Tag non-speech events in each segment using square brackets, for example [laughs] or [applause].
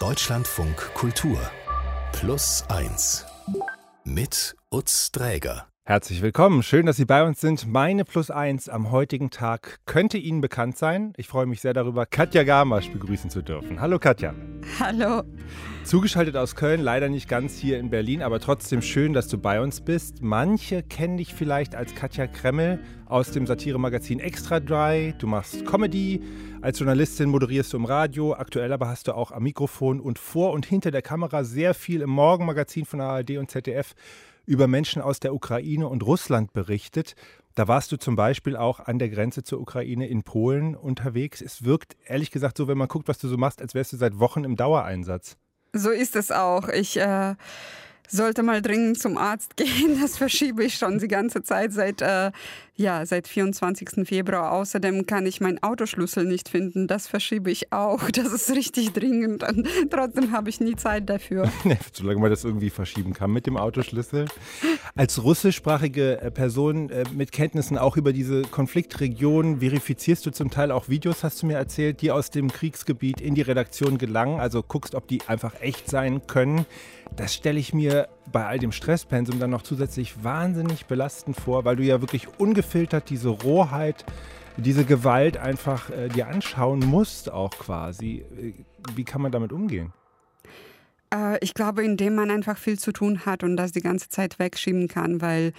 Deutschlandfunk Kultur Plus 1 mit Utz Dräger. Herzlich willkommen, schön, dass Sie bei uns sind. Meine Plus 1 am heutigen Tag könnte Ihnen bekannt sein. Ich freue mich sehr darüber, Katja Gamasch begrüßen zu dürfen. Hallo Katja. Hallo. Zugeschaltet aus Köln, leider nicht ganz hier in Berlin, aber trotzdem schön, dass du bei uns bist. Manche kennen dich vielleicht als Katja Kremmel aus dem Satiremagazin Extra Dry. Du machst Comedy, als Journalistin moderierst du im Radio, aktuell aber hast du auch am Mikrofon und vor und hinter der Kamera sehr viel im Morgenmagazin von ARD und ZDF über Menschen aus der Ukraine und Russland berichtet. Da warst du zum Beispiel auch an der Grenze zur Ukraine in Polen unterwegs. Es wirkt ehrlich gesagt so, wenn man guckt, was du so machst, als wärst du seit Wochen im Dauereinsatz. So ist es auch. Ich äh, sollte mal dringend zum Arzt [laughs] gehen. Das verschiebe ich schon die ganze Zeit seit äh, ja, seit 24. Februar. Außerdem kann ich meinen Autoschlüssel nicht finden. Das verschiebe ich auch. [laughs] Das ist richtig dringend. Und trotzdem habe ich nie Zeit dafür. [laughs] Solange man das irgendwie verschieben kann mit dem Autoschlüssel. Als russischsprachige äh, Person äh, mit Kenntnissen auch über diese Konfliktregion verifizierst du zum Teil auch Videos, hast du mir erzählt, die aus dem Kriegsgebiet in die Redaktion gelangen. Also guckst, ob die einfach echt sein können. Das stelle ich mir bei all dem Stresspensum dann noch zusätzlich wahnsinnig belastend vor, weil du ja wirklich ungefiltert diese Rohheit, diese Gewalt einfach äh, dir anschauen musst, auch quasi. Äh, wie kann man damit umgehen? Äh, ich glaube, indem man einfach viel zu tun hat und das die ganze Zeit wegschieben kann, weil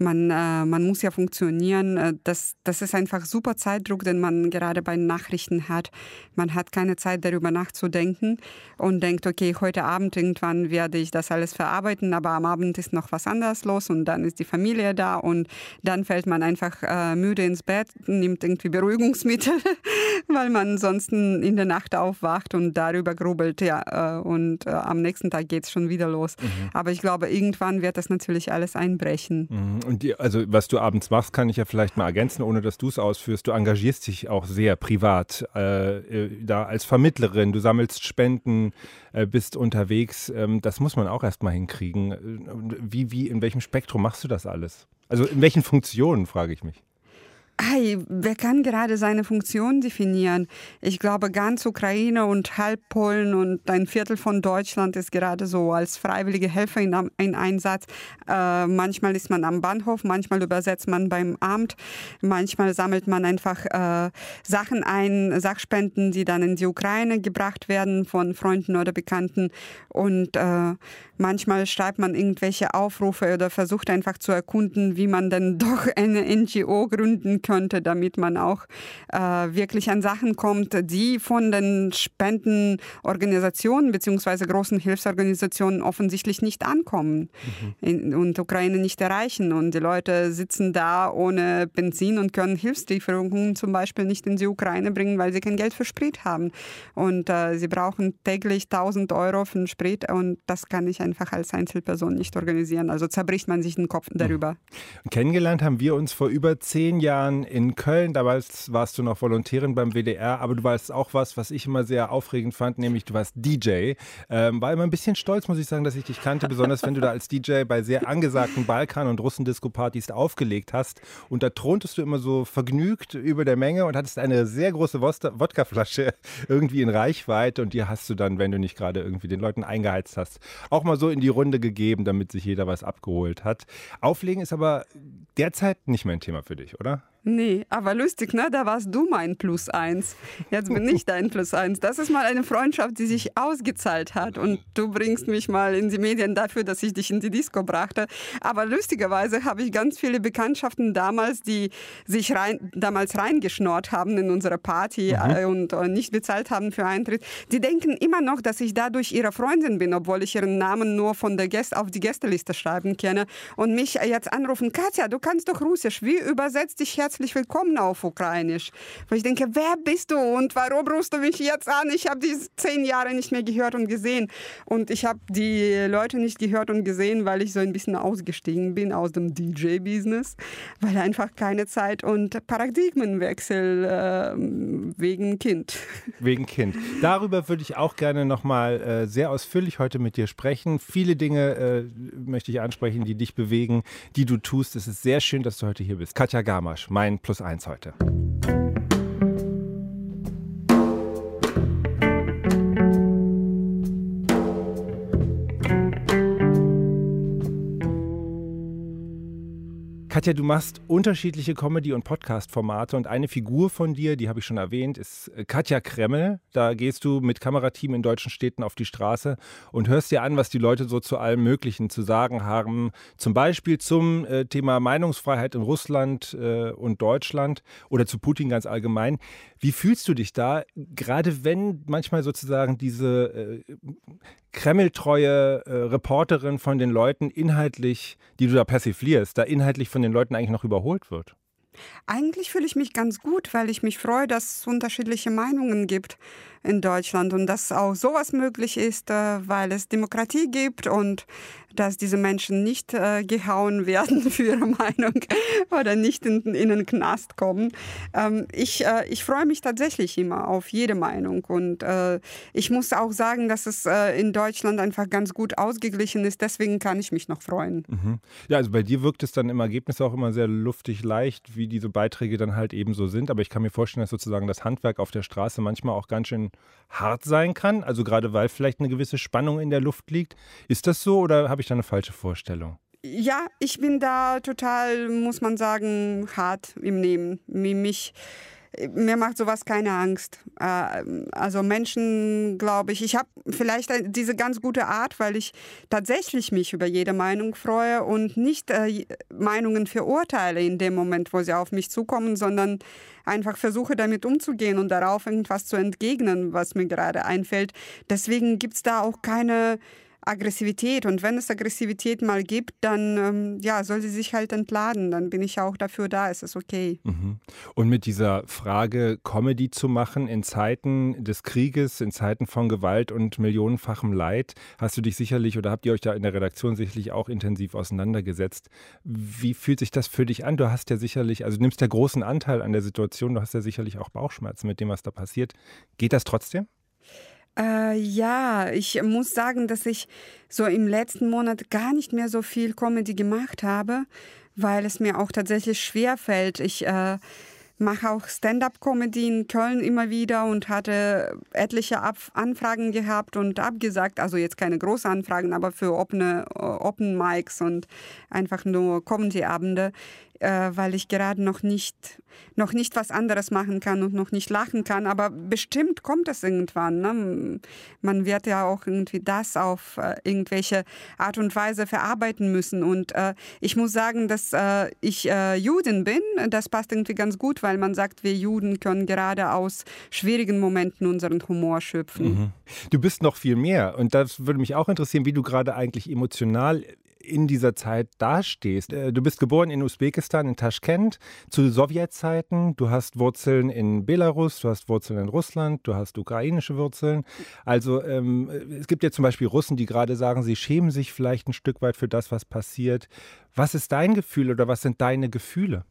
man, äh, man muss ja funktionieren. Äh, das, das ist einfach super Zeitdruck, den man gerade bei Nachrichten hat. Man hat keine Zeit, darüber nachzudenken und denkt, okay, heute Abend irgendwann werde ich das alles verarbeiten, aber am Abend ist noch was anderes los und dann ist die Familie da und dann fällt man einfach äh, müde ins Bett, nimmt irgendwie Beruhigungsmittel, [laughs] weil man ansonsten in der Nacht aufwacht und darüber grubelt. Ja, äh, und äh, am nächsten Tag geht es schon wieder los. Mhm. Aber ich glaube, irgendwann wird das natürlich alles einbrechen. Mhm. Und die, also was du abends machst, kann ich ja vielleicht mal ergänzen, ohne dass du es ausführst. Du engagierst dich auch sehr privat äh, äh, da als Vermittlerin. Du sammelst Spenden, äh, bist unterwegs. Ähm, das muss man auch erstmal hinkriegen. Äh, wie, wie, in welchem Spektrum machst du das alles? Also in welchen Funktionen, frage ich mich. Hey, wer kann gerade seine Funktion definieren? Ich glaube, ganz Ukraine und halb Polen und ein Viertel von Deutschland ist gerade so als freiwillige Helfer in, in Einsatz. Äh, manchmal ist man am Bahnhof, manchmal übersetzt man beim Amt, manchmal sammelt man einfach äh, Sachen ein, Sachspenden, die dann in die Ukraine gebracht werden von Freunden oder Bekannten. Und äh, manchmal schreibt man irgendwelche Aufrufe oder versucht einfach zu erkunden, wie man denn doch eine NGO gründen kann könnte, damit man auch äh, wirklich an Sachen kommt, die von den Spendenorganisationen bzw. großen Hilfsorganisationen offensichtlich nicht ankommen mhm. in, und Ukraine nicht erreichen. Und die Leute sitzen da ohne Benzin und können Hilfslieferungen zum Beispiel nicht in die Ukraine bringen, weil sie kein Geld für Sprit haben. Und äh, sie brauchen täglich 1000 Euro für den Sprit und das kann ich einfach als Einzelperson nicht organisieren. Also zerbricht man sich den Kopf mhm. darüber. Kennengelernt haben wir uns vor über zehn Jahren in Köln, da warst, warst, du noch Volontärin beim WDR, aber du warst auch was, was ich immer sehr aufregend fand, nämlich du warst DJ. Ähm, war immer ein bisschen stolz, muss ich sagen, dass ich dich kannte, besonders wenn du da als DJ bei sehr angesagten Balkan- und Russendisco-Partys aufgelegt hast. Und da throntest du immer so vergnügt über der Menge und hattest eine sehr große Wodkaflasche [laughs] irgendwie in Reichweite und die hast du dann, wenn du nicht gerade irgendwie den Leuten eingeheizt hast, auch mal so in die Runde gegeben, damit sich jeder was abgeholt hat. Auflegen ist aber derzeit nicht mehr ein Thema für dich, oder? Nee, aber lustig, ne? Da warst du mein Plus eins. Jetzt bin ich dein Plus eins. Das ist mal eine Freundschaft, die sich ausgezahlt hat. Und du bringst mich mal in die Medien dafür, dass ich dich in die Disco brachte. Aber lustigerweise habe ich ganz viele Bekanntschaften damals, die sich rein, damals reingeschnort haben in unsere Party mhm. Äh, und äh, nicht bezahlt haben für Eintritt. Die denken immer noch, dass ich dadurch ihre Freundin bin, obwohl ich ihren Namen nur von der Gäste auf die Gästeliste schreiben kenne. Und mich jetzt anrufen, Katja, du kannst doch Russisch. Wie übersetzt dich herzlich herzlich willkommen auf Ukrainisch. Wo ich denke, wer bist du und warum rufst du mich jetzt an? Ich habe diese zehn Jahre nicht mehr gehört und gesehen. Und ich habe die Leute nicht gehört und gesehen, weil ich so ein bisschen ausgestiegen bin aus dem DJ-Business, weil einfach keine Zeit und Paradigmenwechsel äh, wegen Kind. [laughs] Wegen Kind. Darüber würde ich auch gerne nochmal äh, sehr ausführlich heute mit dir sprechen. Viele Dinge äh, möchte ich ansprechen, die dich bewegen, die du tust. Es ist sehr schön, dass du heute hier bist. Katja Gamasch, mein Plus eins heute. Katja, du machst unterschiedliche Comedy- und Podcast-Formate und eine Figur von dir, die habe ich schon erwähnt, ist äh, Katja Kremmel. Da gehst du mit Kamerateam in deutschen Städten auf die Straße und hörst dir an, was die Leute so zu allem Möglichen zu sagen haben. Zum Beispiel zum äh, Thema Meinungsfreiheit in Russland äh, und Deutschland oder zu Putin ganz allgemein. Wie fühlst du dich da, gerade wenn manchmal sozusagen diese äh, kremltreue äh, Reporterin von den Leuten inhaltlich, die du da persiflierst, da inhaltlich von den Leuten eigentlich noch überholt wird? Eigentlich fühle ich mich ganz gut, weil ich mich freue, dass es unterschiedliche Meinungen gibt in Deutschland und dass auch sowas möglich ist, äh, weil es Demokratie gibt und dass diese Menschen nicht äh, gehauen [laughs] werden für ihre Meinung [laughs] oder nicht in, in den Knast kommen. Ähm, ich, äh, ich freue mich tatsächlich immer auf jede Meinung und ich muss auch sagen, dass es in Deutschland einfach ganz gut ausgeglichen ist. Deswegen kann ich mich noch freuen. Mhm. Ja, also bei dir wirkt es dann im Ergebnis auch immer sehr luftig leicht, wie diese Beiträge dann halt eben so sind. Aber ich kann mir vorstellen, dass sozusagen das Handwerk auf der Straße manchmal auch ganz schön hart sein kann. Also gerade weil vielleicht eine gewisse Spannung in der Luft liegt. Ist das so oder habe ich da eine falsche Vorstellung? Ja, ich bin da total, muss man sagen, hart im Nehmen. Mich mir macht sowas keine Angst. Äh, also Menschen, glaube ich, ich habe vielleicht diese ganz gute Art, weil ich tatsächlich mich über jede Meinung freue und nicht äh, Meinungen verurteile in dem Moment, wo sie auf mich zukommen, sondern einfach versuche damit umzugehen und darauf irgendwas zu entgegnen, was mir gerade einfällt. Deswegen gibt es da auch keine Aggressivität. Und wenn es Aggressivität mal gibt, dann ähm, ja, soll sie sich halt entladen. Dann bin ich auch dafür da, es ist okay. Mhm. Und mit dieser Frage, Comedy zu machen in Zeiten des Krieges, in Zeiten von Gewalt und millionenfachem Leid, hast du dich sicherlich oder habt ihr euch da in der Redaktion sicherlich auch intensiv auseinandergesetzt. Wie fühlt sich das für dich an? Du hast ja sicherlich, also nimmst ja großen Anteil an der Situation, du hast ja sicherlich auch Bauchschmerzen mit dem, was da passiert. Geht das trotzdem? Äh, ja, ich muss sagen, dass ich so im letzten Monat gar nicht mehr so viel Comedy gemacht habe, weil es mir auch tatsächlich schwer fällt. Ich äh, mache auch Stand-up-Comedy in Köln immer wieder und hatte etliche Ab Anfragen gehabt und abgesagt. Also jetzt keine großen Anfragen, aber für offene Open Mics und einfach nur Comedy-Abende äh, weil ich gerade noch nicht, noch nicht was anderes machen kann und noch nicht lachen kann. Aber bestimmt kommt es irgendwann. Ne? Man wird ja auch irgendwie das auf äh, irgendwelche Art und Weise verarbeiten müssen. Und äh, ich muss sagen, dass äh, ich äh, Juden bin. Das passt irgendwie ganz gut, weil man sagt, wir Juden können gerade aus schwierigen Momenten unseren Humor schöpfen. Mhm. Du bist noch viel mehr. Und das würde mich auch interessieren, wie du gerade eigentlich emotional in dieser Zeit dastehst. Äh, du bist geboren in Usbekistan, in Taschkent, zu Sowjetzeiten. Du hast Wurzeln in Belarus, du hast Wurzeln in Russland, du hast ukrainische Wurzeln. Also ähm, es gibt ja zum Beispiel Russen, die gerade sagen, sie schämen sich vielleicht ein Stück weit für das, was passiert. Was ist dein Gefühl oder was sind deine Gefühle?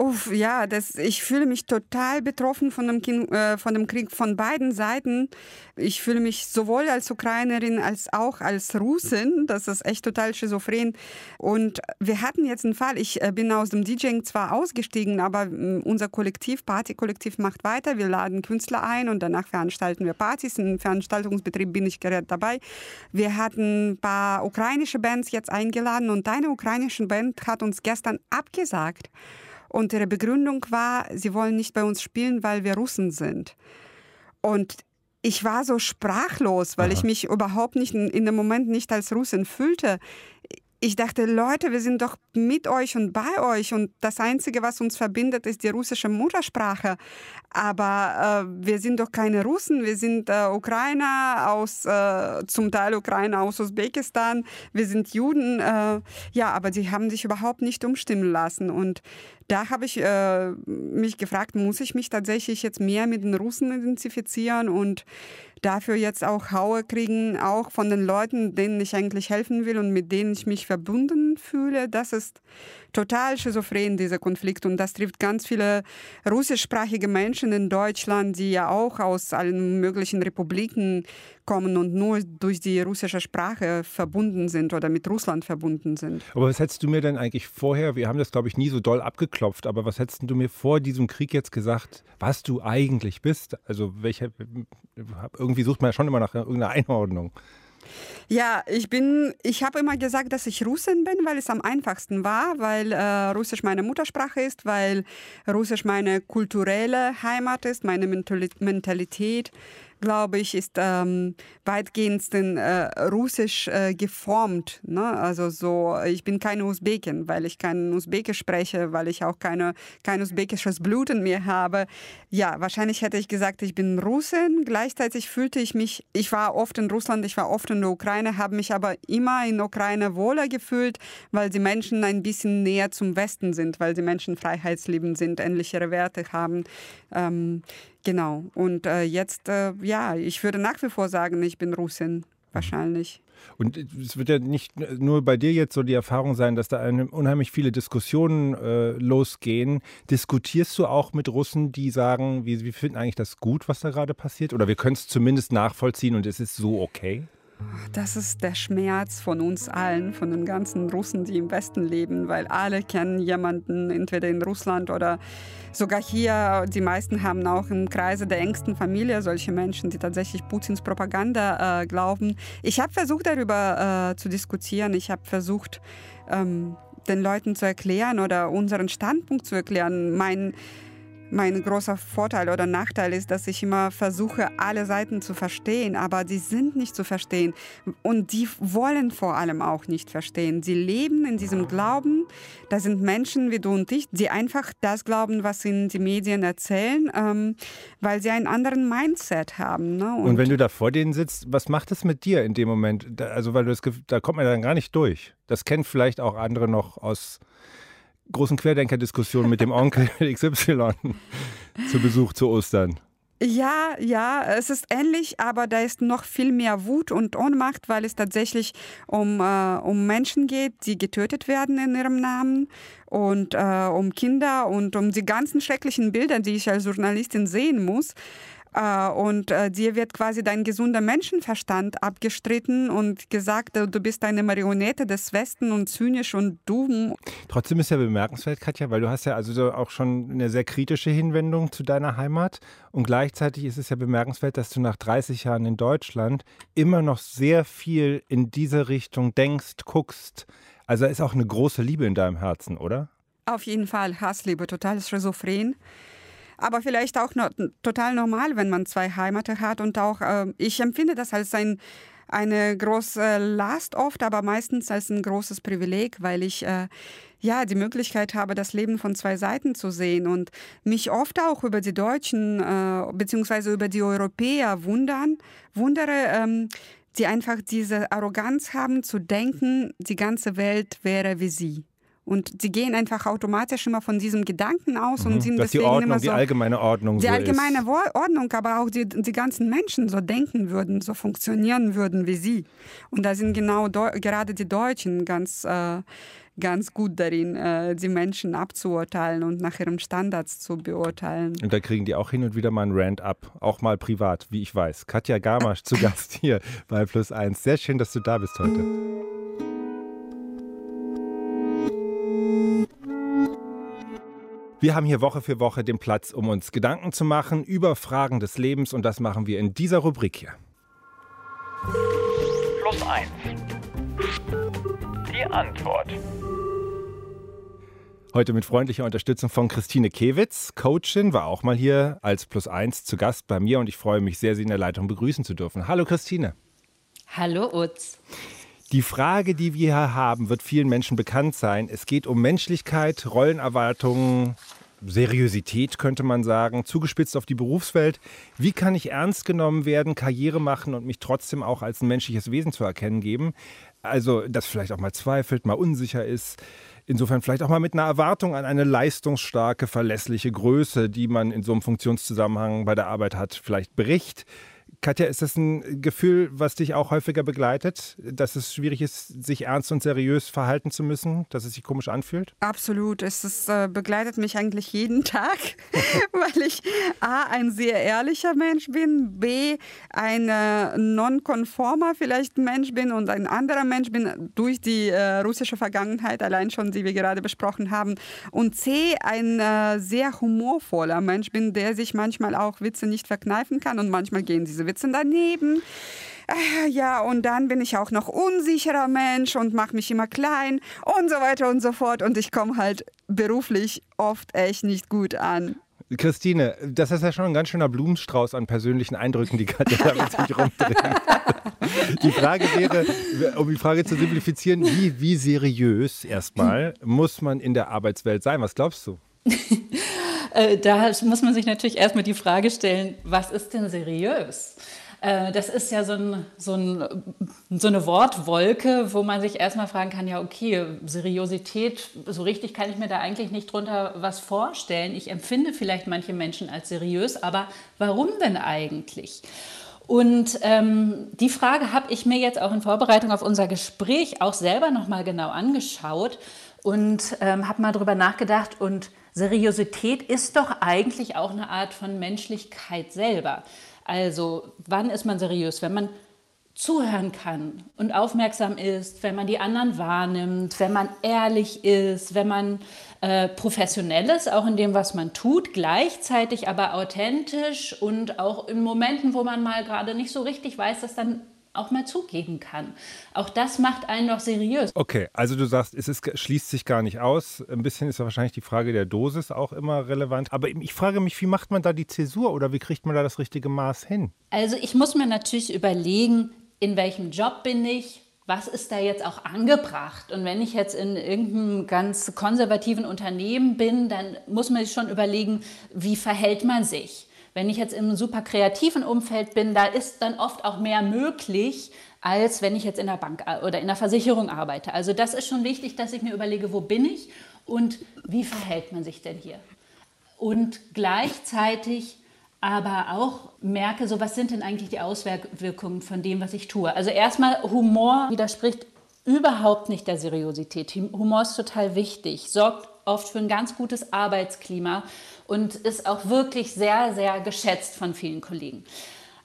Uff, ja, das, ich fühle mich total betroffen von dem, kind, äh, von dem Krieg von beiden Seiten. Ich fühle mich sowohl als Ukrainerin als auch als Russin. Das ist echt total schizophren. Und wir hatten jetzt einen Fall. Ich äh, bin aus dem DJing zwar ausgestiegen, aber äh, unser Kollektiv, Partykollektiv macht weiter. Wir laden Künstler ein und danach veranstalten wir Partys. Im Veranstaltungsbetrieb bin ich gerade dabei. Wir hatten ein paar ukrainische Bands jetzt eingeladen und eine ukrainische Band hat uns gestern abgesagt. Und ihre Begründung war, sie wollen nicht bei uns spielen, weil wir Russen sind. Und ich war so sprachlos, weil Aha. ich mich überhaupt nicht in, in dem Moment nicht als Russin fühlte ich dachte, Leute, wir sind doch mit euch und bei euch und das Einzige, was uns verbindet, ist die russische Muttersprache. Aber äh, wir sind doch keine Russen, wir sind äh, Ukrainer aus, äh, zum Teil Ukrainer aus Usbekistan, wir sind Juden. Äh, ja, aber die haben sich überhaupt nicht umstimmen lassen. Und da habe ich äh, mich gefragt, muss ich mich tatsächlich jetzt mehr mit den Russen identifizieren und dafür jetzt auch Haue kriegen, auch von den Leuten, denen ich eigentlich helfen will und mit denen ich mich verbunden fühle. Das ist total schizophren, dieser Konflikt. Und das trifft ganz viele russischsprachige Menschen in Deutschland, die ja auch aus allen möglichen Republiken kommen und nur durch die russische Sprache verbunden sind oder mit Russland verbunden sind. Aber was hättest du mir denn eigentlich vorher, wir haben das glaube ich nie so doll abgeklopft, aber was hättest du mir vor diesem Krieg jetzt gesagt, was du eigentlich bist? Also welche, irgendwie sucht man ja schon immer nach irgendeiner Einordnung. Ja, ich bin, ich habe immer gesagt, dass ich Russin bin, weil es am einfachsten war, weil äh, Russisch meine Muttersprache ist, weil Russisch meine kulturelle Heimat ist, meine Mentalität glaube ich, ist ähm, weitgehend äh, russisch äh, geformt. Ne? Also so, ich bin keine Usbekin, weil ich kein Usbekisch spreche, weil ich auch keine, kein usbekisches Blut in mir habe. Ja, wahrscheinlich hätte ich gesagt, ich bin Russin. Gleichzeitig fühlte ich mich, ich war oft in Russland, ich war oft in der Ukraine, habe mich aber immer in der Ukraine wohler gefühlt, weil die Menschen ein bisschen näher zum Westen sind, weil die Menschen freiheitsliebend sind, ähnlichere Werte haben. Ähm, Genau. Und äh, jetzt, äh, ja, ich würde nach wie vor sagen, ich bin Russin. Wahrscheinlich. Und es wird ja nicht nur bei dir jetzt so die Erfahrung sein, dass da unheimlich viele Diskussionen äh, losgehen. Diskutierst du auch mit Russen, die sagen, wir, wir finden eigentlich das gut, was da gerade passiert? Oder wir können es zumindest nachvollziehen und es ist so okay? Das ist der Schmerz von uns allen, von den ganzen Russen, die im Westen leben, weil alle kennen jemanden, entweder in Russland oder sogar hier. Die meisten haben auch im Kreise der engsten Familie solche Menschen, die tatsächlich Putins Propaganda äh, glauben. Ich habe versucht, darüber äh, zu diskutieren. Ich habe versucht, ähm, den Leuten zu erklären oder unseren Standpunkt zu erklären. Mein mein großer Vorteil oder Nachteil ist, dass ich immer versuche, alle Seiten zu verstehen, aber die sind nicht zu verstehen und die wollen vor allem auch nicht verstehen. Sie leben in diesem Glauben, da sind Menschen wie du und ich, die einfach das glauben, was ihnen die Medien erzählen, ähm, weil sie einen anderen Mindset haben. Ne? Und, und, wenn du da vor denen sitzt, was macht das mit dir in dem Moment? Also weil du das, da kommt man dann gar nicht durch. Das kennen vielleicht auch andere noch aus großen Querdenker-Diskussion mit dem Onkel [laughs] XY zu Besuch zu Ostern. Ja, ja, es ist ähnlich, aber da ist noch viel mehr Wut und Ohnmacht, weil es tatsächlich um, äh, um Menschen geht, die getötet werden in ihrem Namen und äh, um Kinder und um die ganzen schrecklichen Bilder, die ich als Journalistin sehen muss. Äh, und äh, dir wird quasi dein gesunder Menschenverstand abgestritten und gesagt, du bist eine Marionette des Westen und zynisch und dumm. Trotzdem ist ja bemerkenswert, Katja, weil du hast ja also auch schon eine sehr kritische Hinwendung zu deiner Heimat und gleichzeitig ist es ja bemerkenswert, dass du nach 30 Jahren in Deutschland immer noch sehr viel in diese Richtung denkst, guckst. Also ist auch eine große Liebe in deinem Herzen, oder? Auf jeden Fall Hassliebe, total schizophren aber vielleicht auch no, total normal, wenn man zwei Heimaten hat. Und auch, äh, ich empfinde das als ein, eine große Last oft, aber meistens als ein großes Privileg, weil ich äh, ja die Möglichkeit habe, das Leben von zwei Seiten zu sehen und mich oft auch über die Deutschen äh, bzw. über die Europäer wundern, wundere, ähm, die einfach diese Arroganz haben zu denken, die ganze Welt wäre wie sie. Und sie gehen einfach automatisch immer von diesem Gedanken aus mhm, und sind dass deswegen die Ordnung, immer so, die allgemeine Ordnung die so allgemeine ist. Ordnung, aber auch die, die ganzen Menschen so denken würden, so funktionieren würden wie sie. Und da sind genau gerade die Deutschen ganz äh, ganz gut darin, äh, die Menschen abzuurteilen und nach ihren Standards zu beurteilen. Und da kriegen die auch hin und wieder mal einen Rant ab, auch mal privat, wie ich weiß. Katja Gamasch zu Gast hier bei Plus 1. Sehr schön, dass du da bist heute. Wir haben hier Woche für Woche den Platz, um uns Gedanken zu machen über Fragen des Lebens und das machen wir in dieser Rubrik hier. Plus 1. Die Antwort. Heute mit freundlicher Unterstützung von Christine Kewitz, Coachin, war auch mal hier als Plus 1 zu Gast bei mir und ich freue mich sehr, Sie in der Leitung begrüßen zu dürfen. Hallo Christine. Hallo Utz. Die Frage, die wir hier haben, wird vielen Menschen bekannt sein. Es geht um Menschlichkeit, Rollenerwartungen, Seriosität könnte man sagen, zugespitzt auf die Berufswelt. Wie kann ich ernst genommen werden, Karriere machen und mich trotzdem auch als ein menschliches Wesen zu erkennen geben? Also, das vielleicht auch mal zweifelt, mal unsicher ist. Insofern vielleicht auch mal mit einer Erwartung an eine leistungsstarke, verlässliche Größe, die man in so einem Funktionszusammenhang bei der Arbeit hat, vielleicht bricht. Katja, ist das ein Gefühl, was dich auch häufiger begleitet, dass es schwierig ist, sich ernst und seriös verhalten zu müssen, dass es sich komisch anfühlt? Absolut. Es ist, äh, begleitet mich eigentlich jeden [laughs] Tag, [laughs] weil ich A, ein sehr ehrlicher Mensch bin, B, ein äh, nonkonformer vielleicht Mensch bin und ein anderer Mensch bin durch die äh, russische Vergangenheit, allein schon, die wir gerade besprochen haben, und C, ein äh, sehr humorvoller Mensch bin, der sich manchmal auch Witze nicht verkneifen kann und manchmal gehen diese Witze daneben. äh, ja, und dann bin ich auch noch unsicherer Mensch und mache mich immer klein und so weiter und so fort. Und ich komme halt beruflich oft echt nicht gut an. Christine, das ist ja schon ein ganz schöner Blumenstrauß an persönlichen Eindrücken, die Katja da mit sich rumdrehen. [laughs] Die Frage wäre, um die Frage zu simplifizieren, wie, wie seriös erstmal muss man in der Arbeitswelt sein? Was glaubst du? [laughs] Äh, da muss man sich natürlich erstmal die Frage stellen, was ist denn seriös? Äh, das ist ja so, ein, so, ein, so, eine Wortwolke, wo man sich erstmal fragen kann, ja, okay, Seriosität, so richtig kann ich mir da eigentlich nicht drunter was vorstellen. Ich empfinde vielleicht manche Menschen als seriös, aber warum denn eigentlich? Und ähm, die Frage habe ich mir jetzt auch in Vorbereitung auf unser Gespräch auch selber nochmal genau angeschaut und ähm, habe mal drüber nachgedacht. Und Seriosität ist doch eigentlich auch eine Art von Menschlichkeit selber. Also wann ist man seriös? Wenn man zuhören kann und aufmerksam ist, wenn man die anderen wahrnimmt, wenn man ehrlich ist, wenn man äh, professionell ist, auch in dem, was man tut, gleichzeitig aber authentisch und auch in Momenten, wo man mal gerade nicht so richtig weiß, dass dann auch mal zugeben kann. Auch das macht einen doch seriös. Okay, also du sagst, es ist, schließt sich gar nicht aus. Ein bisschen ist ja wahrscheinlich die Frage der Dosis auch immer relevant. Aber ich frage mich, wie macht man da die Zäsur oder wie kriegt man da das richtige Maß hin? Also ich muss mir natürlich überlegen, in welchem Job bin ich, was ist da jetzt auch angebracht? Und wenn ich jetzt in irgendeinem ganz konservativen Unternehmen bin, dann muss man sich schon überlegen, wie verhält man sich? Wenn ich jetzt im super kreativen Umfeld bin, da ist dann oft auch mehr möglich, als wenn ich jetzt in der Bank äh, oder in der Versicherung arbeite. Also das ist schon wichtig, dass ich mir überlege, wo bin ich und wie verhält man sich denn hier? Und gleichzeitig aber auch merke, so was sind denn eigentlich die Auswirkungen von dem, was ich tue. Also erstmal Humor widerspricht überhaupt nicht der Seriosität. Humor ist total wichtig, sorgt oft für ein ganz gutes Arbeitsklima und ist auch wirklich sehr, sehr geschätzt von vielen Kollegen.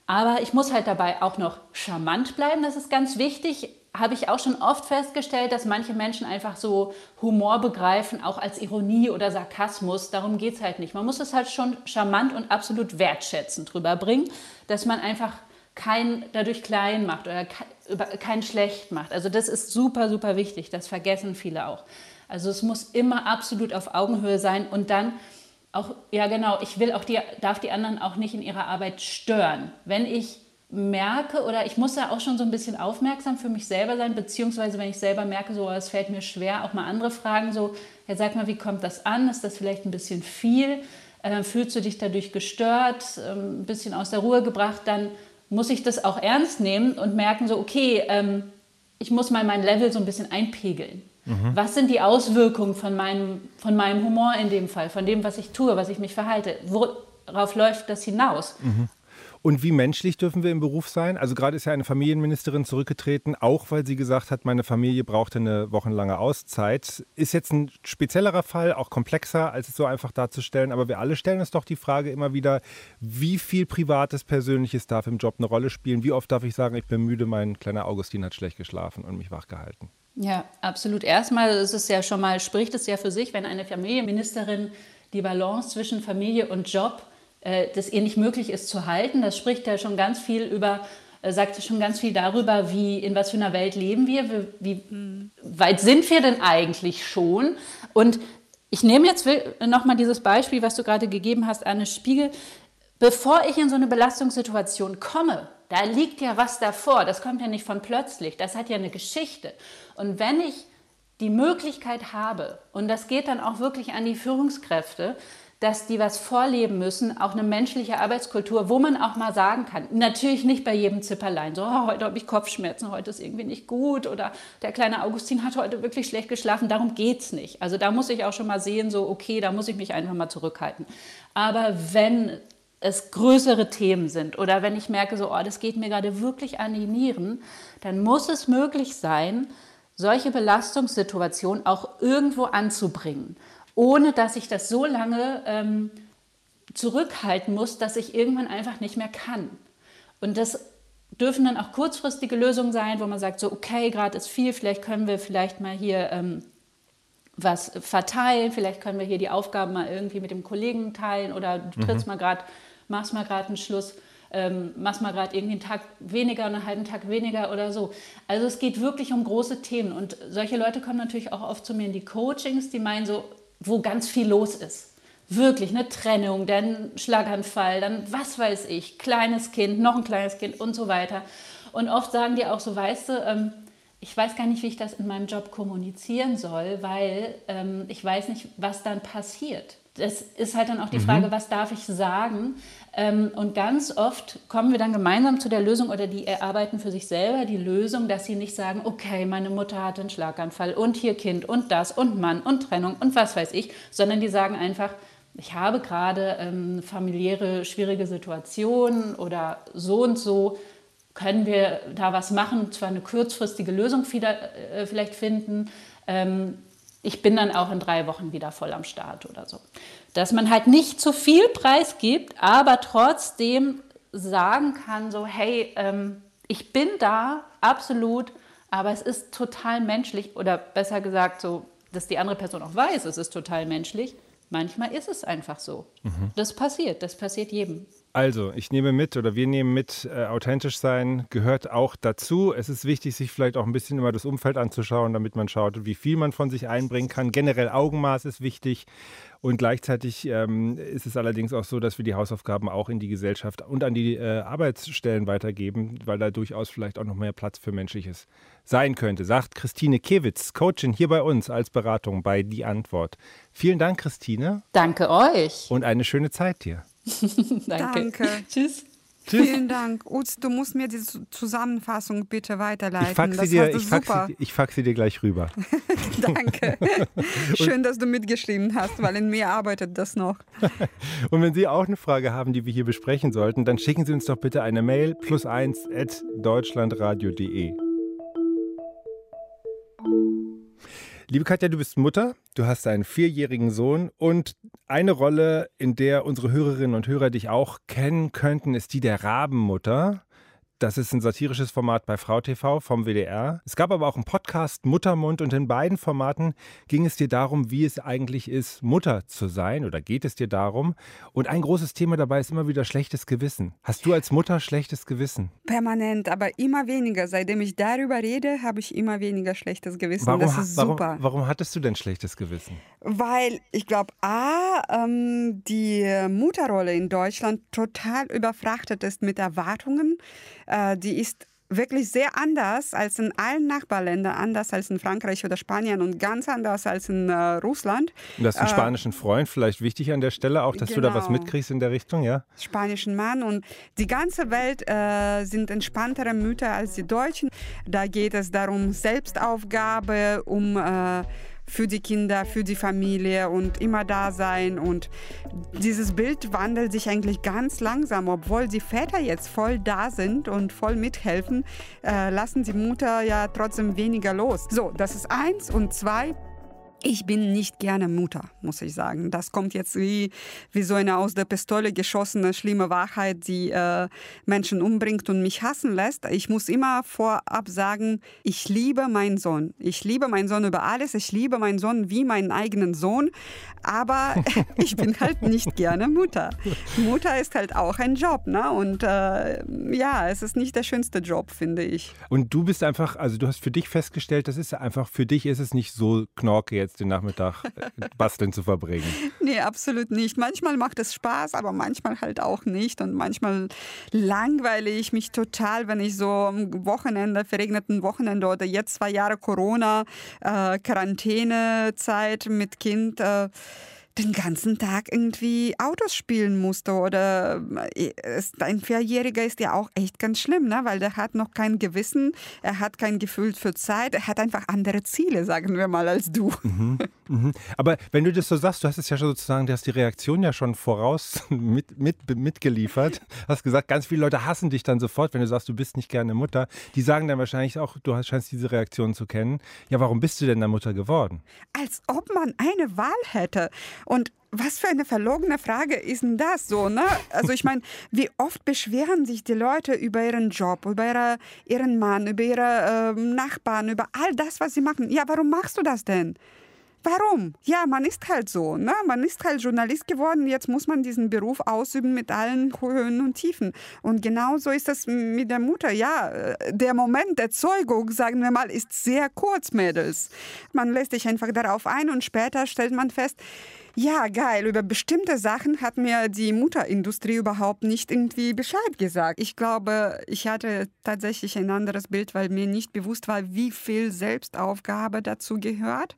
Aber ich muss halt dabei auch noch charmant bleiben, das ist ganz wichtig. Habe ich auch schon oft festgestellt, dass manche Menschen einfach so Humor begreifen, auch als Ironie oder Sarkasmus. Darum geht es halt nicht. Man muss es halt schon charmant und absolut wertschätzend rüberbringen, dass man einfach kein dadurch klein macht oder kein schlecht macht. Also das ist super, super wichtig. Das vergessen viele auch. Also es muss immer absolut auf Augenhöhe sein und dann auch, ja genau, ich will auch die, darf die anderen auch nicht in ihrer Arbeit stören. Wenn ich merke oder ich muss ja auch schon so ein bisschen aufmerksam für mich selber sein, beziehungsweise wenn ich selber merke, so es fällt mir schwer, auch mal andere Fragen, so, ja sag mal, wie kommt das an? Ist das vielleicht ein bisschen viel? Äh, fühlst du dich dadurch gestört, äh, ein bisschen aus der Ruhe gebracht? Dann muss ich das auch ernst nehmen und merken, so, okay, ähm, ich muss mal mein Level so ein bisschen einpegeln. Mhm. Was sind die Auswirkungen von meinem, von meinem Humor in dem Fall, von dem, was ich tue, was ich mich verhalte? Worauf läuft das hinaus? Mhm. Und wie menschlich dürfen wir im Beruf sein? Also gerade ist ja eine Familienministerin zurückgetreten, auch weil sie gesagt hat, meine Familie brauchte eine wochenlange Auszeit. Ist jetzt ein speziellerer Fall, auch komplexer, als es so einfach darzustellen. Aber wir alle stellen uns doch die Frage immer wieder, wie viel Privates, Persönliches darf im Job eine Rolle spielen? Wie oft darf ich sagen, ich bin müde, mein kleiner Augustin hat schlecht geschlafen und mich wachgehalten? Ja, absolut. Erstmal ist es ja schon mal, spricht es ja für sich, wenn eine Familienministerin die Balance zwischen Familie und Job, das ihr nicht möglich ist zu halten. Das spricht ja schon ganz viel über, äh, sagt ja schon ganz viel darüber, wie, in was für einer Welt leben wir, wie, wie mhm. weit sind wir denn eigentlich schon? Und ich nehme jetzt nochmal dieses Beispiel, was du gerade gegeben hast, Anne Spiegel. Bevor ich in so eine Belastungssituation komme, da liegt ja was davor. Das kommt ja nicht von plötzlich. Das hat ja eine Geschichte. Und wenn ich die Möglichkeit habe, und das geht dann auch wirklich an die Führungskräfte, dass die was vorleben müssen, auch eine menschliche Arbeitskultur, wo man auch mal sagen kann, natürlich nicht bei jedem Zipperlein, so oh, heute habe ich Kopfschmerzen, heute ist irgendwie nicht gut oder der kleine Augustin hat heute wirklich schlecht geschlafen, darum geht es nicht. Also da muss ich auch schon mal sehen, so okay, da muss ich mich einfach mal zurückhalten. Aber wenn es größere Themen sind oder wenn ich merke, so, oh, das geht mir gerade wirklich an die Nieren, dann muss es möglich sein, solche Belastungssituationen auch irgendwo anzubringen, ohne dass ich das so lange ähm, zurückhalten muss, dass ich irgendwann einfach nicht mehr kann. Und das dürfen dann auch kurzfristige Lösungen sein, wo man sagt, so, okay, gerade ist viel, vielleicht können wir vielleicht mal hier ähm, was verteilen, vielleicht können wir hier die Aufgaben mal irgendwie mit dem Kollegen teilen oder du trittst mhm. mal gerade, machst mal gerade einen Schluss. ähm, machst mal gerade irgendwie einen Tag weniger, einen halben Tag weniger oder so. Also es geht wirklich um große Themen und solche Leute kommen natürlich auch oft zu mir in die Coachings, die meinen so, wo ganz viel los ist. Wirklich eine Trennung, dann Schlaganfall, dann was weiß ich, kleines Kind, noch ein kleines Kind und so weiter. Und oft sagen die auch so, weißt du, ähm, ich weiß gar nicht, wie ich das in meinem Job kommunizieren soll, weil ähm, ich weiß nicht, was dann passiert. Das ist halt dann auch die mhm. Frage, was darf ich sagen? Ähm, und ganz oft kommen wir dann gemeinsam zu der Lösung oder die erarbeiten für sich selber die Lösung, dass sie nicht sagen, okay, meine Mutter hatte einen Schlaganfall und hier Kind und das und Mann und Trennung und was weiß ich, sondern die sagen einfach, ich habe gerade ähm, familiäre schwierige Situationen oder so und so können wir da was machen, zwar eine kurzfristige Lösung äh, vielleicht finden. Ähm, ich bin dann auch in drei Wochen wieder voll am Start oder so. Dass man halt nicht zu viel Preis gibt, aber trotzdem sagen kann, so, hey, ähm, ich bin da, absolut, aber es ist total menschlich oder besser gesagt, so, dass die andere Person auch weiß, es ist total menschlich. Manchmal ist es einfach so. Mhm. Das passiert, das passiert jedem. Also, ich nehme mit oder wir nehmen mit, äh, authentisch sein gehört auch dazu. Es ist wichtig, sich vielleicht auch ein bisschen immer das Umfeld anzuschauen, damit man schaut, wie viel man von sich einbringen kann. Generell Augenmaß ist wichtig. Und gleichzeitig ähm, ist es allerdings auch so, dass wir die Hausaufgaben auch in die Gesellschaft und an die äh, Arbeitsstellen weitergeben, weil da durchaus vielleicht auch noch mehr Platz für Menschliches sein könnte, sagt Christine Kewitz, Coachin hier bei uns als Beratung bei Die Antwort. Vielen Dank, Christine. Danke euch. Und eine schöne Zeit dir. [laughs] Danke. Danke. Tschüss. Tschüss. Vielen Dank. Uts, du musst mir diese Zusammenfassung bitte weiterleiten. Ich faxe, dir, ich, faxe, ich faxe dir gleich rüber. [laughs] Danke. [laughs] Schön, dass du mitgeschrieben hast, weil in mir arbeitet das noch. Und wenn Sie auch eine Frage haben, die wir hier besprechen sollten, dann schicken Sie uns doch bitte eine Mail plus eins at deutschlandradio.de. Liebe Katja, du bist Mutter, du hast einen vierjährigen Sohn und eine Rolle, in der unsere Hörerinnen und Hörer dich auch kennen könnten, ist die der Rabenmutter. Das ist ein satirisches Format bei Frau TV vom WDR. Es gab aber auch einen Podcast Muttermund und in beiden Formaten ging es dir darum, wie es eigentlich ist, Mutter zu sein oder geht es dir darum? Und ein großes Thema dabei ist immer wieder schlechtes Gewissen. Hast du als Mutter schlechtes Gewissen? Permanent, aber immer weniger. Seitdem ich darüber rede, habe ich immer weniger schlechtes Gewissen. Warum, das ist warum, super. Warum hattest du denn schlechtes Gewissen? Weil ich glaube, A, ähm, die Mutterrolle in Deutschland total überfrachtet ist mit Erwartungen. Äh, die ist wirklich sehr anders als in allen Nachbarländern, anders als in Frankreich oder Spanien und ganz anders als in äh, Russland. Du hast einen äh, spanischen Freund, vielleicht wichtig an der Stelle auch, dass genau. du da was genau. mitkriegst in der Richtung, ja? Spanischen Mann und die ganze Welt äh, sind entspanntere Mütter als die Deutschen. Da geht es darum Selbstaufgabe, um äh, für die Kinder, für die Familie und immer da sein. Und dieses Bild wandelt sich eigentlich ganz langsam, obwohl die Väter jetzt voll da sind und voll mithelfen, äh, lassen die Mutter ja trotzdem weniger los. So, das ist eins und zwei. Ich bin nicht gerne Mutter, muss ich sagen. Das kommt jetzt wie, wie so eine aus der Pistole geschossene schlimme Wahrheit, die äh, Menschen umbringt und mich hassen lässt. Ich muss immer vorab sagen, ich liebe meinen Sohn. Ich liebe meinen Sohn über alles. Ich liebe meinen Sohn wie meinen eigenen Sohn. Aber [laughs] ich bin halt nicht gerne Mutter. Mutter ist halt auch ein Job, ne? Und äh, ja, es ist nicht der schönste Job, finde ich. Und du bist einfach, also du hast für dich festgestellt, das ist einfach, für dich ist es nicht so knorke jetzt den Nachmittag äh, basteln zu verbringen. [laughs] Nee, absolut nicht. Manchmal macht es Spaß, aber manchmal halt auch nicht. Und manchmal langweile ich mich total, wenn ich so am Wochenende, verregneten Wochenende oder jetzt zwei Jahre Corona, äh, Quarantänezeit mit Kind. Äh, den ganzen Tag irgendwie Autos spielen musste. Oder äh, ein Vierjähriger ist ja auch echt ganz schlimm, ne? weil der hat noch kein Gewissen, er hat kein Gefühl für Zeit, er hat einfach andere Ziele, sagen wir mal, als du. Mhm, mhm. Aber wenn du das so sagst, du hast es ja schon sozusagen, du hast die Reaktion ja schon voraus [laughs] mit, mit, mitgeliefert. Hast gesagt, ganz viele Leute hassen dich dann sofort, wenn du sagst, du bist nicht gerne Mutter. Die sagen dann wahrscheinlich auch, du scheinst diese Reaktion zu kennen. Ja, warum bist du denn da Mutter geworden? Als ob man eine Wahl hätte. Und was für eine verlogene Frage ist denn das so, ne? Also ich meine, [laughs] wie oft beschweren sich die Leute über ihren Job, über ihre, ihren Mann, über ihre äh, Nachbarn, über all das, was sie machen. Ja, warum machst du das denn? Warum? Ja, man ist halt so. Ne? Man ist halt Journalist geworden. Jetzt muss man diesen Beruf ausüben mit allen Höhen und Tiefen. Und genau so ist das mit der Mutter. Ja, der Moment der Zeugung, sagen wir mal, ist sehr kurz, Mädels. Man lässt sich einfach darauf ein und später stellt man fest, ja, geil. Über bestimmte Sachen hat mir die Mutterindustrie überhaupt nicht irgendwie Bescheid gesagt. Ich glaube, ich hatte tatsächlich ein anderes Bild, weil mir nicht bewusst war, wie viel Selbstaufgabe dazu gehört.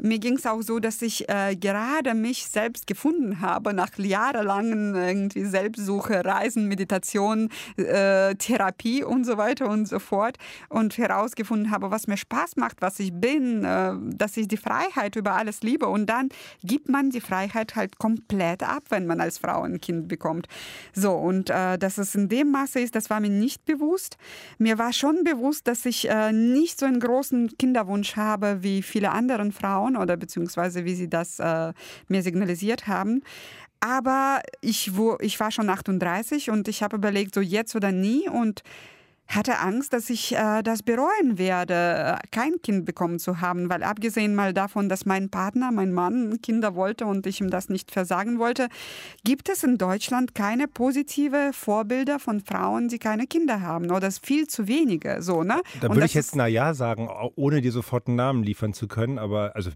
Mir ging es auch so, dass ich äh, gerade mich selbst gefunden habe nach jahrelangen irgendwie Selbstsuche, Reisen, Meditation, äh, Therapie und so weiter und so fort und herausgefunden habe, was mir Spaß macht, was ich bin, äh, dass ich die Freiheit über alles liebe und dann gibt man die Freiheit halt komplett ab, wenn man als Frau ein Kind bekommt. So und äh, dass es in dem Maße ist, das war mir nicht bewusst. Mir war schon bewusst, dass ich äh, nicht so einen großen Kinderwunsch habe wie viele andere Frauen Frauen oder beziehungsweise wie sie das äh, mir signalisiert haben. Aber ich, wo, ich war schon 38 und ich habe überlegt, so jetzt oder nie und hatte Angst, dass ich äh, das bereuen werde, kein Kind bekommen zu haben, weil abgesehen mal davon, dass mein Partner, mein Mann Kinder wollte und ich ihm das nicht versagen wollte, gibt es in Deutschland keine positive Vorbilder von Frauen, die keine Kinder haben oder viel zu wenige, so, ne? Da würde ich jetzt na ja sagen, ohne dir sofort einen Namen liefern zu können, aber also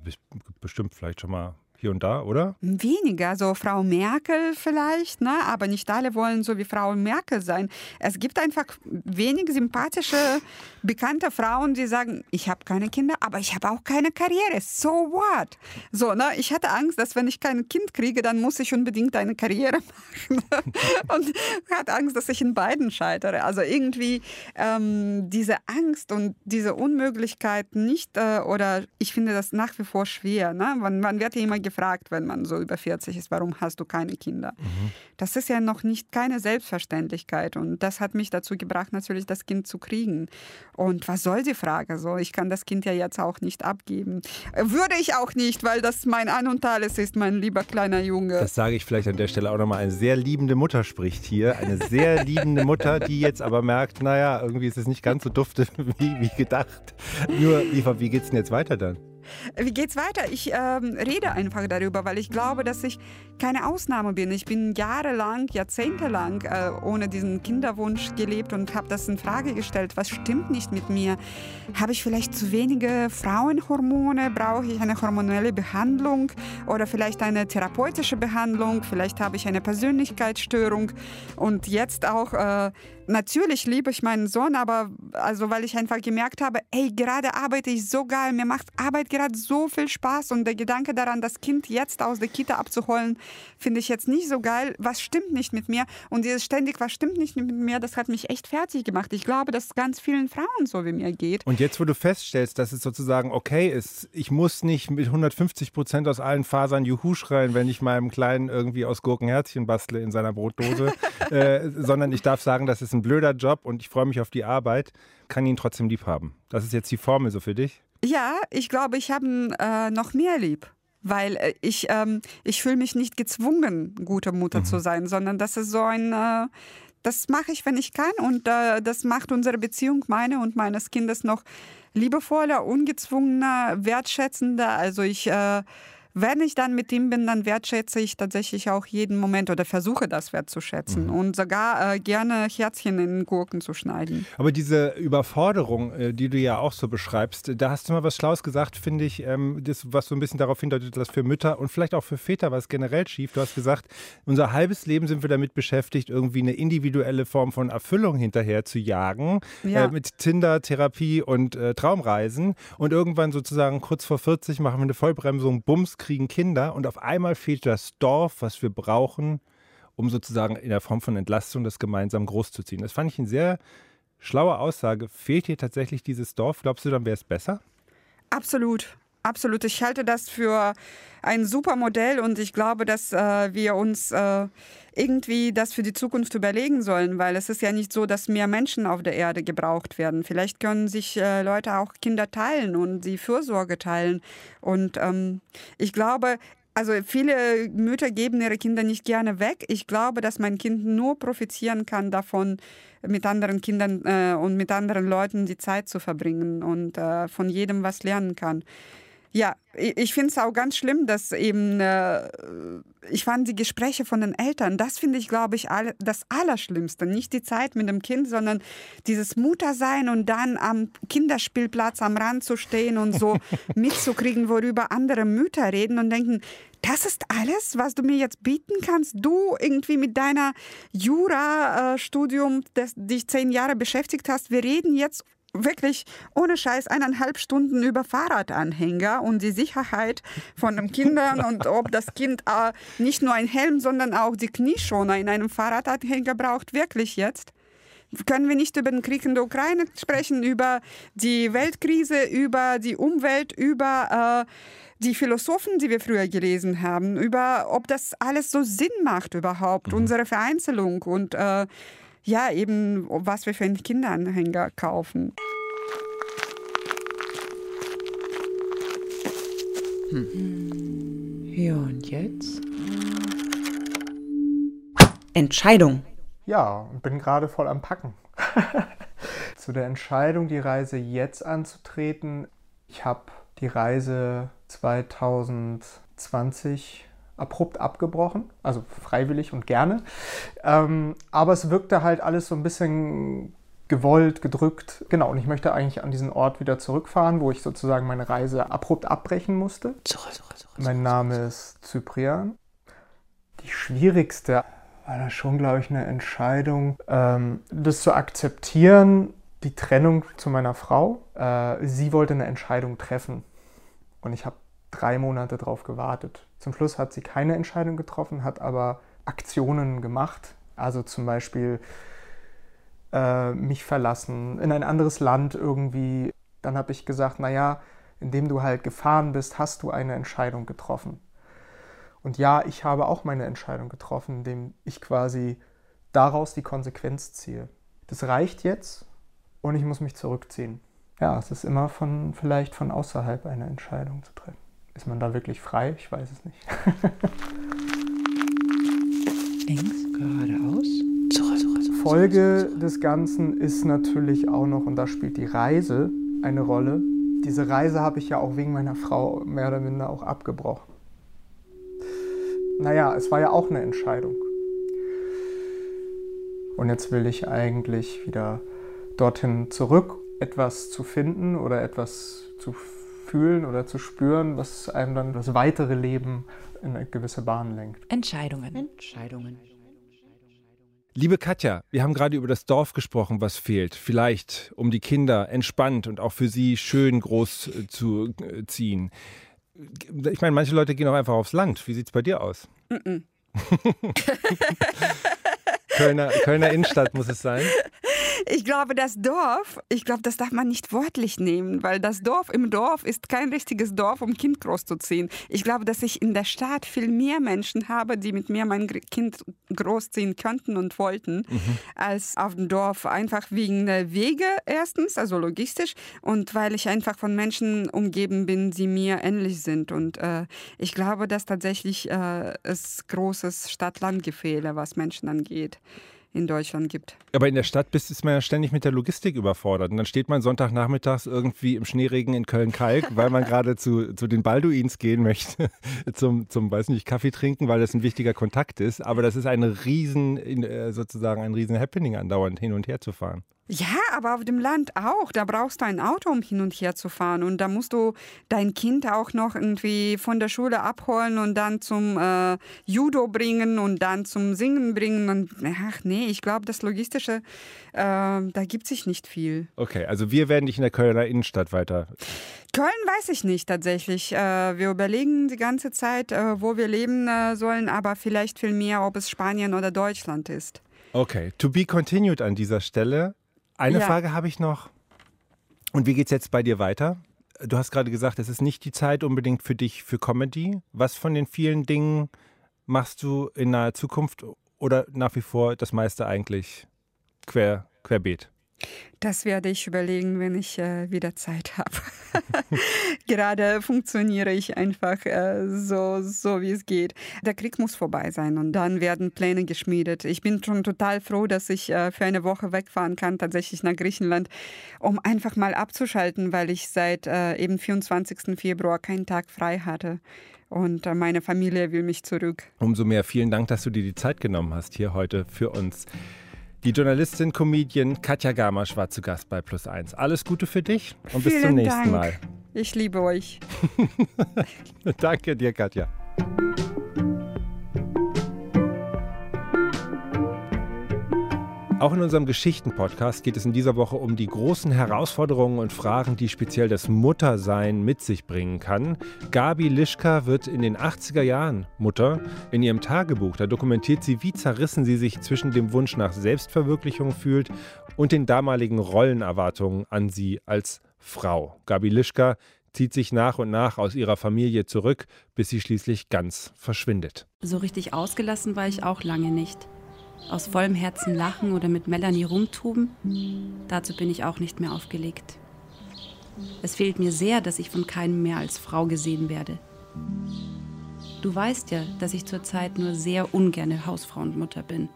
bestimmt vielleicht schon mal hier und da, oder? Weniger, so Frau Merkel vielleicht, ne? aber nicht alle wollen so wie Frau Merkel sein. Es gibt einfach wenig sympathische, bekannte Frauen, die sagen, ich habe keine Kinder, aber ich habe auch keine Karriere. So what? So, ne? Ich hatte Angst, dass wenn ich kein Kind kriege, dann muss ich unbedingt eine Karriere [laughs] machen. und hatte Angst, dass ich in beiden scheitere. Also irgendwie ähm, diese Angst und diese Unmöglichkeit nicht, äh, oder ich finde das nach wie vor schwer. Ne? Man, man wird ja immer gefragt, wenn man so über 40 ist, warum hast du keine Kinder? Mhm. Das ist ja noch nicht keine Selbstverständlichkeit und das hat mich dazu gebracht, natürlich das Kind zu kriegen. Und was soll die Frage? So, ich kann das Kind ja jetzt auch nicht abgeben. Würde ich auch nicht, weil das mein An und Alles ist, mein lieber kleiner Junge. Das sage ich vielleicht an der Stelle auch nochmal. Eine sehr liebende Mutter spricht hier. Eine sehr liebende Mutter, die jetzt aber merkt, naja, irgendwie ist es nicht ganz so dufte [laughs] wie, wie gedacht. Nur, Eva, wie geht es denn jetzt weiter dann? Wie geht's weiter? Ich ähm, rede einfach darüber, weil ich glaube, dass ich keine Ausnahme bin. Ich bin jahrelang, jahrzehntelang äh, ohne diesen Kinderwunsch gelebt und habe das in Frage gestellt. Was stimmt nicht mit mir? Habe ich vielleicht zu wenige Frauenhormone? Brauche ich eine hormonelle Behandlung oder vielleicht eine therapeutische Behandlung? Vielleicht habe ich eine Persönlichkeitsstörung und jetzt auch äh, natürlich liebe ich meinen Sohn, aber also weil ich einfach gemerkt habe, ey, gerade arbeite ich so geil, mir macht Arbeit gerade so viel Spaß und der Gedanke daran, das Kind jetzt aus der Kita abzuholen, finde ich jetzt nicht so geil. Was stimmt nicht mit mir? Und dieses ständig, was stimmt nicht mit mir, das hat mich echt fertig gemacht. Ich glaube, dass es ganz vielen Frauen so wie mir geht. Und jetzt, wo du feststellst, dass es sozusagen okay ist, ich muss nicht mit 150 Prozent aus allen Fasern Juhu schreien, wenn ich meinem Kleinen irgendwie aus Gurkenherzchen bastle in seiner Brotdose, [laughs] äh, sondern ich darf sagen, das ist ein ein blöder Job und ich freue mich auf die Arbeit, kann ihn trotzdem lieb haben. Das ist jetzt die Formel so für dich? Ja, ich glaube, ich habe ihn äh, noch mehr lieb. Weil äh, ich, ähm, ich fühle mich nicht gezwungen, gute Mutter mhm. zu sein, sondern das ist so ein, äh, das mache ich, wenn ich kann. Und äh, das macht unsere Beziehung, meine und meines Kindes, noch liebevoller, ungezwungener, wertschätzender. Also ich äh, wenn ich dann mit ihm bin, dann wertschätze ich tatsächlich auch jeden Moment oder versuche das wertzuschätzen mhm. und sogar äh, gerne Herzchen in Gurken zu schneiden. Aber diese Überforderung, äh, die du ja auch so beschreibst, da hast du mal was Schlaues gesagt, finde ich, ähm, das, was so ein bisschen darauf hindeutet, dass für Mütter und vielleicht auch für Väter was generell schief. Du hast gesagt, unser halbes Leben sind wir damit beschäftigt, irgendwie eine individuelle Form von Erfüllung hinterher zu jagen, ja. äh, mit Tinder, Therapie und äh, Traumreisen. Und irgendwann sozusagen kurz vor 40 machen wir eine Vollbremsung, Bums, kriegen Kinder und auf einmal fehlt das Dorf, was wir brauchen, um sozusagen in der Form von Entlastung das gemeinsam großzuziehen. Das fand ich eine sehr schlaue Aussage. Fehlt hier tatsächlich dieses Dorf? Glaubst du, dann wäre es besser? Absolut. Absolut. Ich halte das für ein super Modell und ich glaube, dass äh, wir uns äh, irgendwie das für die Zukunft überlegen sollen, weil es ist ja nicht so, dass mehr Menschen auf der Erde gebraucht werden. Vielleicht können sich äh, Leute auch Kinder teilen und die Fürsorge teilen. Und ähm, ich glaube, also viele Mütter geben ihre Kinder nicht gerne weg. Ich glaube, dass mein Kind nur profitieren kann davon, mit anderen Kindern äh, und mit anderen Leuten die Zeit zu verbringen und äh, von jedem was lernen kann. Ja, ich finde es auch ganz schlimm, dass eben, äh, ich fand die Gespräche von den Eltern, das finde ich, glaube ich, all, das Allerschlimmste. Nicht die Zeit mit dem Kind, sondern dieses Muttersein und dann am Kinderspielplatz am Rand zu stehen und so [laughs] mitzukriegen, worüber andere Mütter reden und denken, das ist alles, was du mir jetzt bieten kannst. Du irgendwie mit deiner Jura-Studium, das dich zehn Jahre beschäftigt hast. Wir reden jetzt wirklich ohne Scheiß eineinhalb Stunden über Fahrradanhänger und die Sicherheit von den Kindern [laughs] und ob das Kind äh, nicht nur ein Helm, sondern auch die Knieschoner in einem Fahrradanhänger braucht, wirklich jetzt. Können wir nicht über den Krieg in der Ukraine sprechen, über die Weltkrise, über die Umwelt, über äh, die Philosophen, die wir früher gelesen haben, über ob das alles so Sinn macht überhaupt, mhm. unsere Vereinzelung und äh, ja, eben, was wir für einen Kinderanhänger kaufen. Hm. Ja, und jetzt? Entscheidung. Ja, und bin gerade voll am Packen. [laughs] Zu der Entscheidung, die Reise jetzt anzutreten. Ich habe die Reise 2020 abrupt abgebrochen, also freiwillig und gerne. Ähm, aber es wirkte halt alles so ein bisschen gewollt, gedrückt. Genau, und ich möchte eigentlich an diesen Ort wieder zurückfahren, wo ich sozusagen meine Reise abrupt abbrechen musste. Zurück, zurück, zurück, mein Name ist Cyprian. Die schwierigste war da schon, glaube ich, eine Entscheidung, ähm, das zu akzeptieren, die Trennung zu meiner Frau. Äh, sie wollte eine Entscheidung treffen. Und ich habe drei Monate darauf gewartet. Zum Schluss hat sie keine Entscheidung getroffen, hat aber Aktionen gemacht. Also zum Beispiel äh, mich verlassen, in ein anderes Land irgendwie. Dann habe ich gesagt, naja, indem du halt gefahren bist, hast du eine Entscheidung getroffen. Und ja, ich habe auch meine Entscheidung getroffen, indem ich quasi daraus die Konsequenz ziehe. Das reicht jetzt und ich muss mich zurückziehen. Ja, es ist immer von vielleicht von außerhalb eine Entscheidung zu treffen. Ist man da wirklich frei? Ich weiß es nicht. Links, geradeaus. Zurück, zurück, Folge des Ganzen ist natürlich auch noch, und da spielt die Reise eine Rolle. Diese Reise habe ich ja auch wegen meiner Frau mehr oder minder auch abgebrochen. Naja, es war ja auch eine Entscheidung. Und jetzt will ich eigentlich wieder dorthin zurück, etwas zu finden oder etwas zu finden fühlen oder zu spüren, was einem dann das weitere Leben in eine gewisse Bahn lenkt. Entscheidungen. Entscheidungen. Liebe Katja, wir haben gerade über das Dorf gesprochen, was fehlt. Vielleicht, um die Kinder entspannt und auch für sie schön groß äh, zu äh, ziehen. Ich meine, manche Leute gehen auch einfach aufs Land. Wie sieht es bei dir aus? Mm -mm. [laughs] Kölner, Kölner Innenstadt muss es sein. [laughs] Ich glaube, das Dorf, ich glaube, das darf man nicht wortlich nehmen, weil das Dorf im Dorf ist kein richtiges Dorf, um Kind großzuziehen. Ich glaube, dass ich in der Stadt viel mehr Menschen habe, die mit mir mein Kind großziehen könnten und wollten, mhm. als auf dem Dorf. Einfach wegen der Wege erstens, also logistisch, und weil ich einfach von Menschen umgeben bin, die mir ähnlich sind. Und äh, ich glaube, dass tatsächlich äh, es großes Stadt-Land-Gefälle, was Menschen angeht in Deutschland gibt. Aber in der Stadt bist, ist man ja ständig mit der Logistik überfordert. Und dann steht man Sonntagnachmittags irgendwie im Schneeregen in Köln-Kalk, [laughs] weil man gerade zu, zu den Balduins gehen möchte, [laughs] zum, zum, weiß nicht, Kaffee trinken, weil das ein wichtiger Kontakt ist. Aber das ist ein riesen, äh, sozusagen ein riesen Happening andauernd hin und her zu fahren. Ja, aber auf dem Land auch. Da brauchst du ein Auto, um hin und her zu fahren. Und da musst du dein Kind auch noch irgendwie von der Schule abholen und dann zum äh, Judo bringen und dann zum Singen bringen. Und ach nee, ich glaube, das Logistische, äh, da gibt sich nicht viel. Okay, also wir werden dich in der Kölner Innenstadt weiter. Köln weiß ich nicht tatsächlich. Äh, wir überlegen die ganze Zeit, äh, wo wir leben äh, sollen, aber vielleicht viel mehr, ob es Spanien oder Deutschland ist. Okay, to be continued an dieser Stelle. Eine ja. Frage habe ich noch. Und wie geht es jetzt bei dir weiter? Du hast gerade gesagt, es ist nicht die Zeit unbedingt für dich für Comedy. Was von den vielen Dingen machst du in naher Zukunft oder nach wie vor das meiste eigentlich quer, querbeet? Das werde ich überlegen, wenn ich äh, wieder Zeit habe. [laughs] Gerade funktioniere ich einfach äh, so, so, wie es geht. Der Krieg muss vorbei sein und dann werden Pläne geschmiedet. Ich bin schon total froh, dass ich äh, für eine Woche wegfahren kann, tatsächlich nach Griechenland, um einfach mal abzuschalten, weil ich seit äh, eben 24. Februar keinen Tag frei hatte und äh, meine Familie will mich zurück. Umso mehr vielen Dank, dass du dir die Zeit genommen hast hier heute für uns. Die Journalistin, Comedian Katja Gamasch war zu Gast bei Plus 1. Alles Gute für dich und Vielen bis zum nächsten Dank. Mal. Ich liebe euch. [laughs] Danke dir, Katja. Auch in unserem Geschichten-Podcast geht es in dieser Woche um die großen Herausforderungen und Fragen, die speziell das Muttersein mit sich bringen kann. Gabi Lischka wird in den 80er Jahren Mutter. In ihrem Tagebuch, da dokumentiert sie, wie zerrissen sie sich zwischen dem Wunsch nach Selbstverwirklichung fühlt und den damaligen Rollenerwartungen an sie als Frau. Gabi Lischka zieht sich nach und nach aus ihrer Familie zurück, bis sie schließlich ganz verschwindet. So richtig ausgelassen war ich auch lange nicht. Aus vollem Herzen lachen oder mit Melanie rumtoben, dazu bin ich auch nicht mehr aufgelegt. Es fehlt mir sehr, dass ich von keinem mehr als Frau gesehen werde. Du weißt ja, dass ich zurzeit nur sehr ungerne Hausfrau und Mutter bin.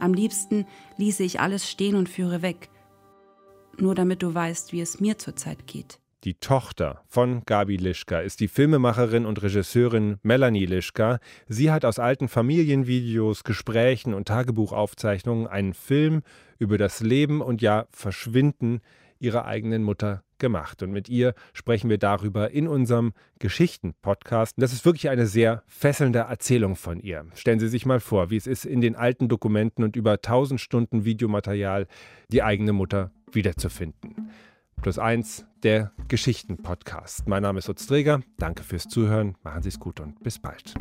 Am liebsten ließe ich alles stehen und führe weg. Nur damit du weißt, wie es mir zurzeit geht. Die Tochter von Gabi Lischka ist die Filmemacherin und Regisseurin Melanie Lischka. Sie hat aus alten Familienvideos, Gesprächen und Tagebuchaufzeichnungen einen Film über das Leben und ja Verschwinden ihrer eigenen Mutter gemacht. Und mit ihr sprechen wir darüber in unserem Geschichten-Podcast. Das ist wirklich eine sehr fesselnde Erzählung von ihr. Stellen Sie sich mal vor, wie es ist, in den alten Dokumenten und über 1000 Stunden Videomaterial die eigene Mutter wiederzufinden. Plus eins, der Geschichten-Podcast. Mein Name ist Utz Träger. Danke fürs Zuhören. Machen Sie es gut und bis bald.